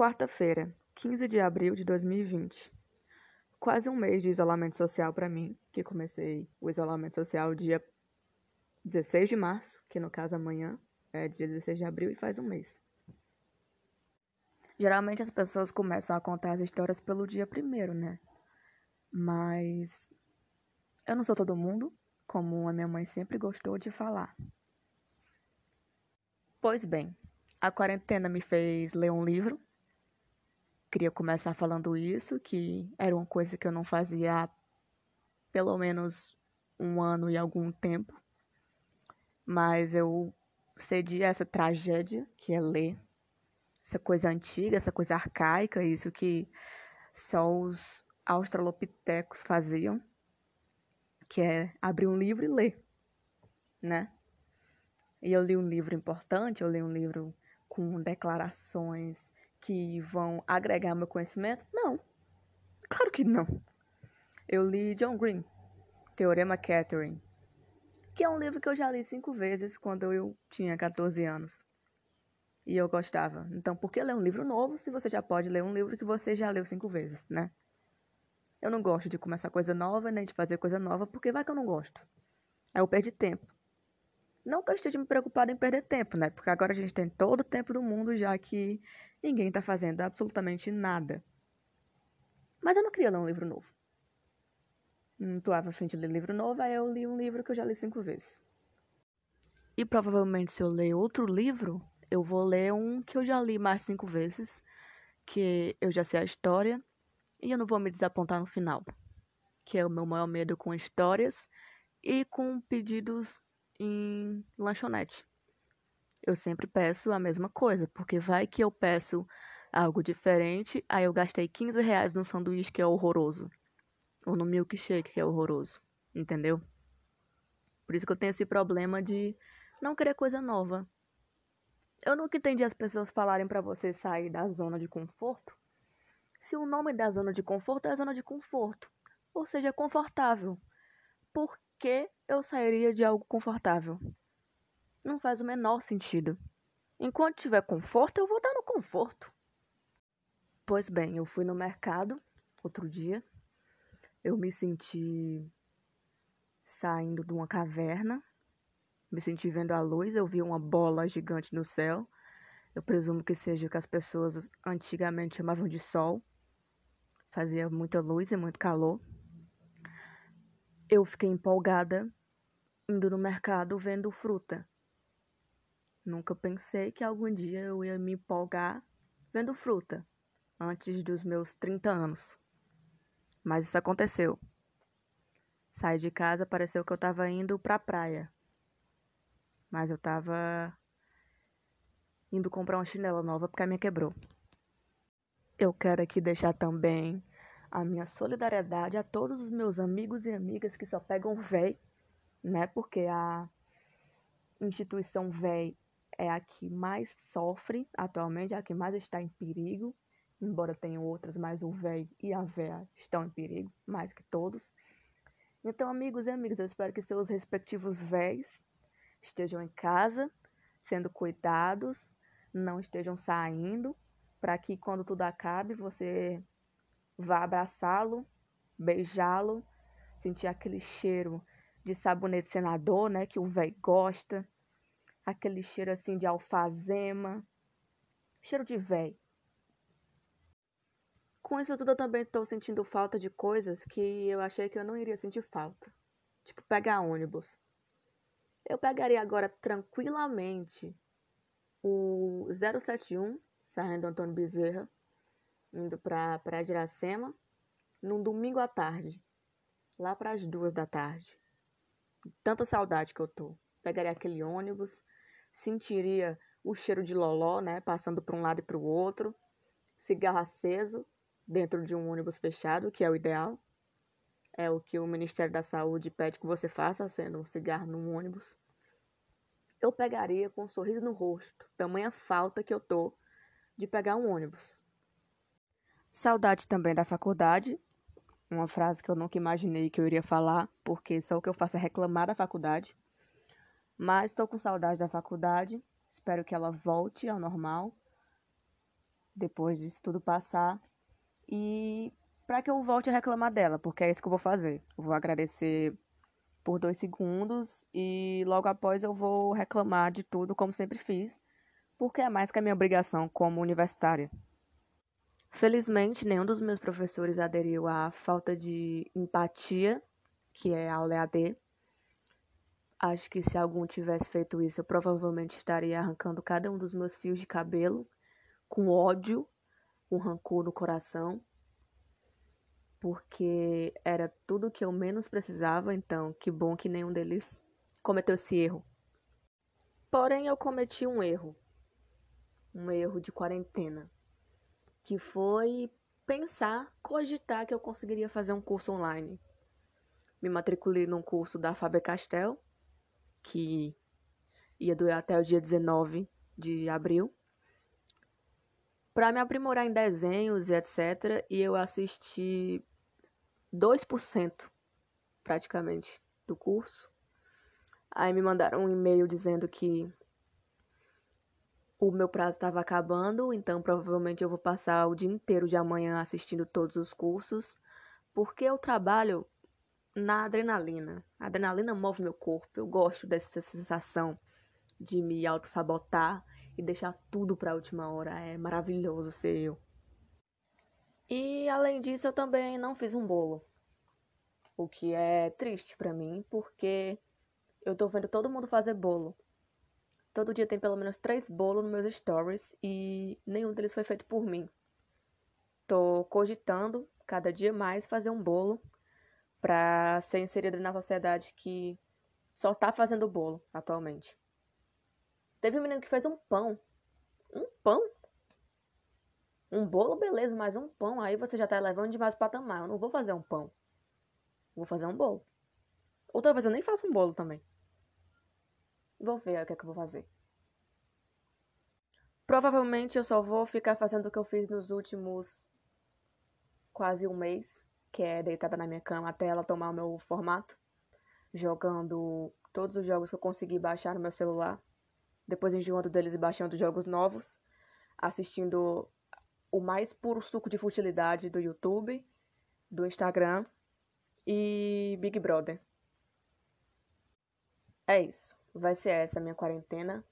Quarta-feira, 15 de abril de 2020. Quase um mês de isolamento social para mim, que comecei o isolamento social dia 16 de março, que no caso amanhã é dia 16 de abril e faz um mês. Geralmente as pessoas começam a contar as histórias pelo dia primeiro, né? Mas eu não sou todo mundo, como a minha mãe sempre gostou de falar. Pois bem, a quarentena me fez ler um livro. Queria começar falando isso, que era uma coisa que eu não fazia há pelo menos um ano e algum tempo. Mas eu cedi a essa tragédia, que é ler essa coisa antiga, essa coisa arcaica, isso que só os australopitecos faziam, que é abrir um livro e ler, né? E eu li um livro importante, eu li um livro com declarações que vão agregar meu conhecimento? Não. Claro que não. Eu li John Green, Teorema Catherine, que é um livro que eu já li cinco vezes quando eu tinha 14 anos. E eu gostava. Então, por que ler um livro novo se você já pode ler um livro que você já leu cinco vezes, né? Eu não gosto de começar coisa nova, nem de fazer coisa nova, porque vai que eu não gosto. Aí eu perdi tempo. Não que eu esteja me preocupado em perder tempo, né? Porque agora a gente tem todo o tempo do mundo, já que ninguém está fazendo absolutamente nada. Mas eu não queria ler um livro novo. Não estou afim de ler livro novo, aí eu li um livro que eu já li cinco vezes. E provavelmente se eu ler outro livro, eu vou ler um que eu já li mais cinco vezes, que eu já sei a história, e eu não vou me desapontar no final. Que é o meu maior medo com histórias e com pedidos em lanchonete. Eu sempre peço a mesma coisa, porque vai que eu peço algo diferente, aí eu gastei 15 reais no sanduíche que é horroroso. Ou no milkshake que é horroroso. Entendeu? Por isso que eu tenho esse problema de não querer coisa nova. Eu nunca entendi as pessoas falarem para você sair da zona de conforto. Se o nome da zona de conforto é zona de conforto, ou seja, confortável. Por que eu sairia de algo confortável? Não faz o menor sentido. Enquanto tiver conforto, eu vou estar no conforto. Pois bem, eu fui no mercado outro dia. Eu me senti saindo de uma caverna. Me senti vendo a luz. Eu vi uma bola gigante no céu. Eu presumo que seja o que as pessoas antigamente chamavam de sol. Fazia muita luz e muito calor eu fiquei empolgada indo no mercado vendo fruta. Nunca pensei que algum dia eu ia me empolgar vendo fruta antes dos meus 30 anos. Mas isso aconteceu. Saí de casa, pareceu que eu estava indo para a praia. Mas eu estava indo comprar uma chinela nova porque a minha quebrou. Eu quero aqui deixar também a minha solidariedade a todos os meus amigos e amigas que só pegam véi, né? Porque a instituição véi é a que mais sofre atualmente, é a que mais está em perigo, embora tenham outras, mas o véi e a véia estão em perigo, mais que todos. Então, amigos e amigas, eu espero que seus respectivos véis estejam em casa, sendo cuidados, não estejam saindo, para que quando tudo acabe, você Vá abraçá-lo, beijá-lo, sentir aquele cheiro de sabonete senador, né, que o velho gosta, aquele cheiro assim de alfazema, cheiro de velho. Com isso tudo eu também estou sentindo falta de coisas que eu achei que eu não iria sentir falta. Tipo pegar ônibus. Eu pegaria agora tranquilamente o 071, saindo do Antônio Bezerra, indo para Iracema, num domingo à tarde, lá para as duas da tarde. Tanta saudade que eu tô. Pegaria aquele ônibus, sentiria o cheiro de loló, né, passando para um lado e para o outro, cigarro aceso dentro de um ônibus fechado, que é o ideal. É o que o Ministério da Saúde pede que você faça, sendo um cigarro num ônibus. Eu pegaria com um sorriso no rosto, tamanha falta que eu tô de pegar um ônibus. Saudade também da faculdade. Uma frase que eu nunca imaginei que eu iria falar, porque só o que eu faço é reclamar da faculdade. Mas estou com saudade da faculdade. Espero que ela volte ao normal. depois disso tudo passar e para que eu volte a reclamar dela, porque é isso que eu vou fazer. Eu vou agradecer por dois segundos e logo após eu vou reclamar de tudo como sempre fiz, porque é mais que a minha obrigação como universitária. Felizmente, nenhum dos meus professores aderiu à falta de empatia, que é a aula EAD. Acho que se algum tivesse feito isso, eu provavelmente estaria arrancando cada um dos meus fios de cabelo com ódio, um rancor no coração, porque era tudo que eu menos precisava, então que bom que nenhum deles cometeu esse erro. Porém, eu cometi um erro, um erro de quarentena que foi pensar, cogitar que eu conseguiria fazer um curso online. Me matriculei num curso da Faber Castell, que ia durar até o dia 19 de abril, para me aprimorar em desenhos e etc. E eu assisti 2% praticamente do curso. Aí me mandaram um e-mail dizendo que o meu prazo estava acabando, então provavelmente eu vou passar o dia inteiro de amanhã assistindo todos os cursos, porque eu trabalho na adrenalina. A adrenalina move meu corpo. Eu gosto dessa sensação de me auto-sabotar e deixar tudo para a última hora. É maravilhoso ser eu. E além disso, eu também não fiz um bolo. O que é triste para mim, porque eu tô vendo todo mundo fazer bolo. Todo dia tem pelo menos três bolos nos meus stories e nenhum deles foi feito por mim. Tô cogitando cada dia mais fazer um bolo para ser inserida na sociedade que só tá fazendo bolo atualmente. Teve um menino que fez um pão. Um pão? Um bolo, beleza, mas um pão, aí você já tá levando demais o patamar. Eu não vou fazer um pão. Vou fazer um bolo. Ou talvez eu nem faça um bolo também. Vou ver o que é que eu vou fazer. Provavelmente eu só vou ficar fazendo o que eu fiz nos últimos quase um mês, que é deitada na minha cama até ela tomar o meu formato, jogando todos os jogos que eu consegui baixar no meu celular, depois enjoando deles e baixando jogos novos, assistindo o mais puro suco de futilidade do YouTube, do Instagram e Big Brother. É isso. Vai ser essa minha quarentena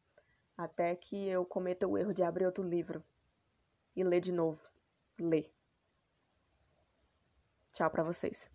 até que eu cometa o erro de abrir outro livro e ler de novo. Ler. Tchau para vocês.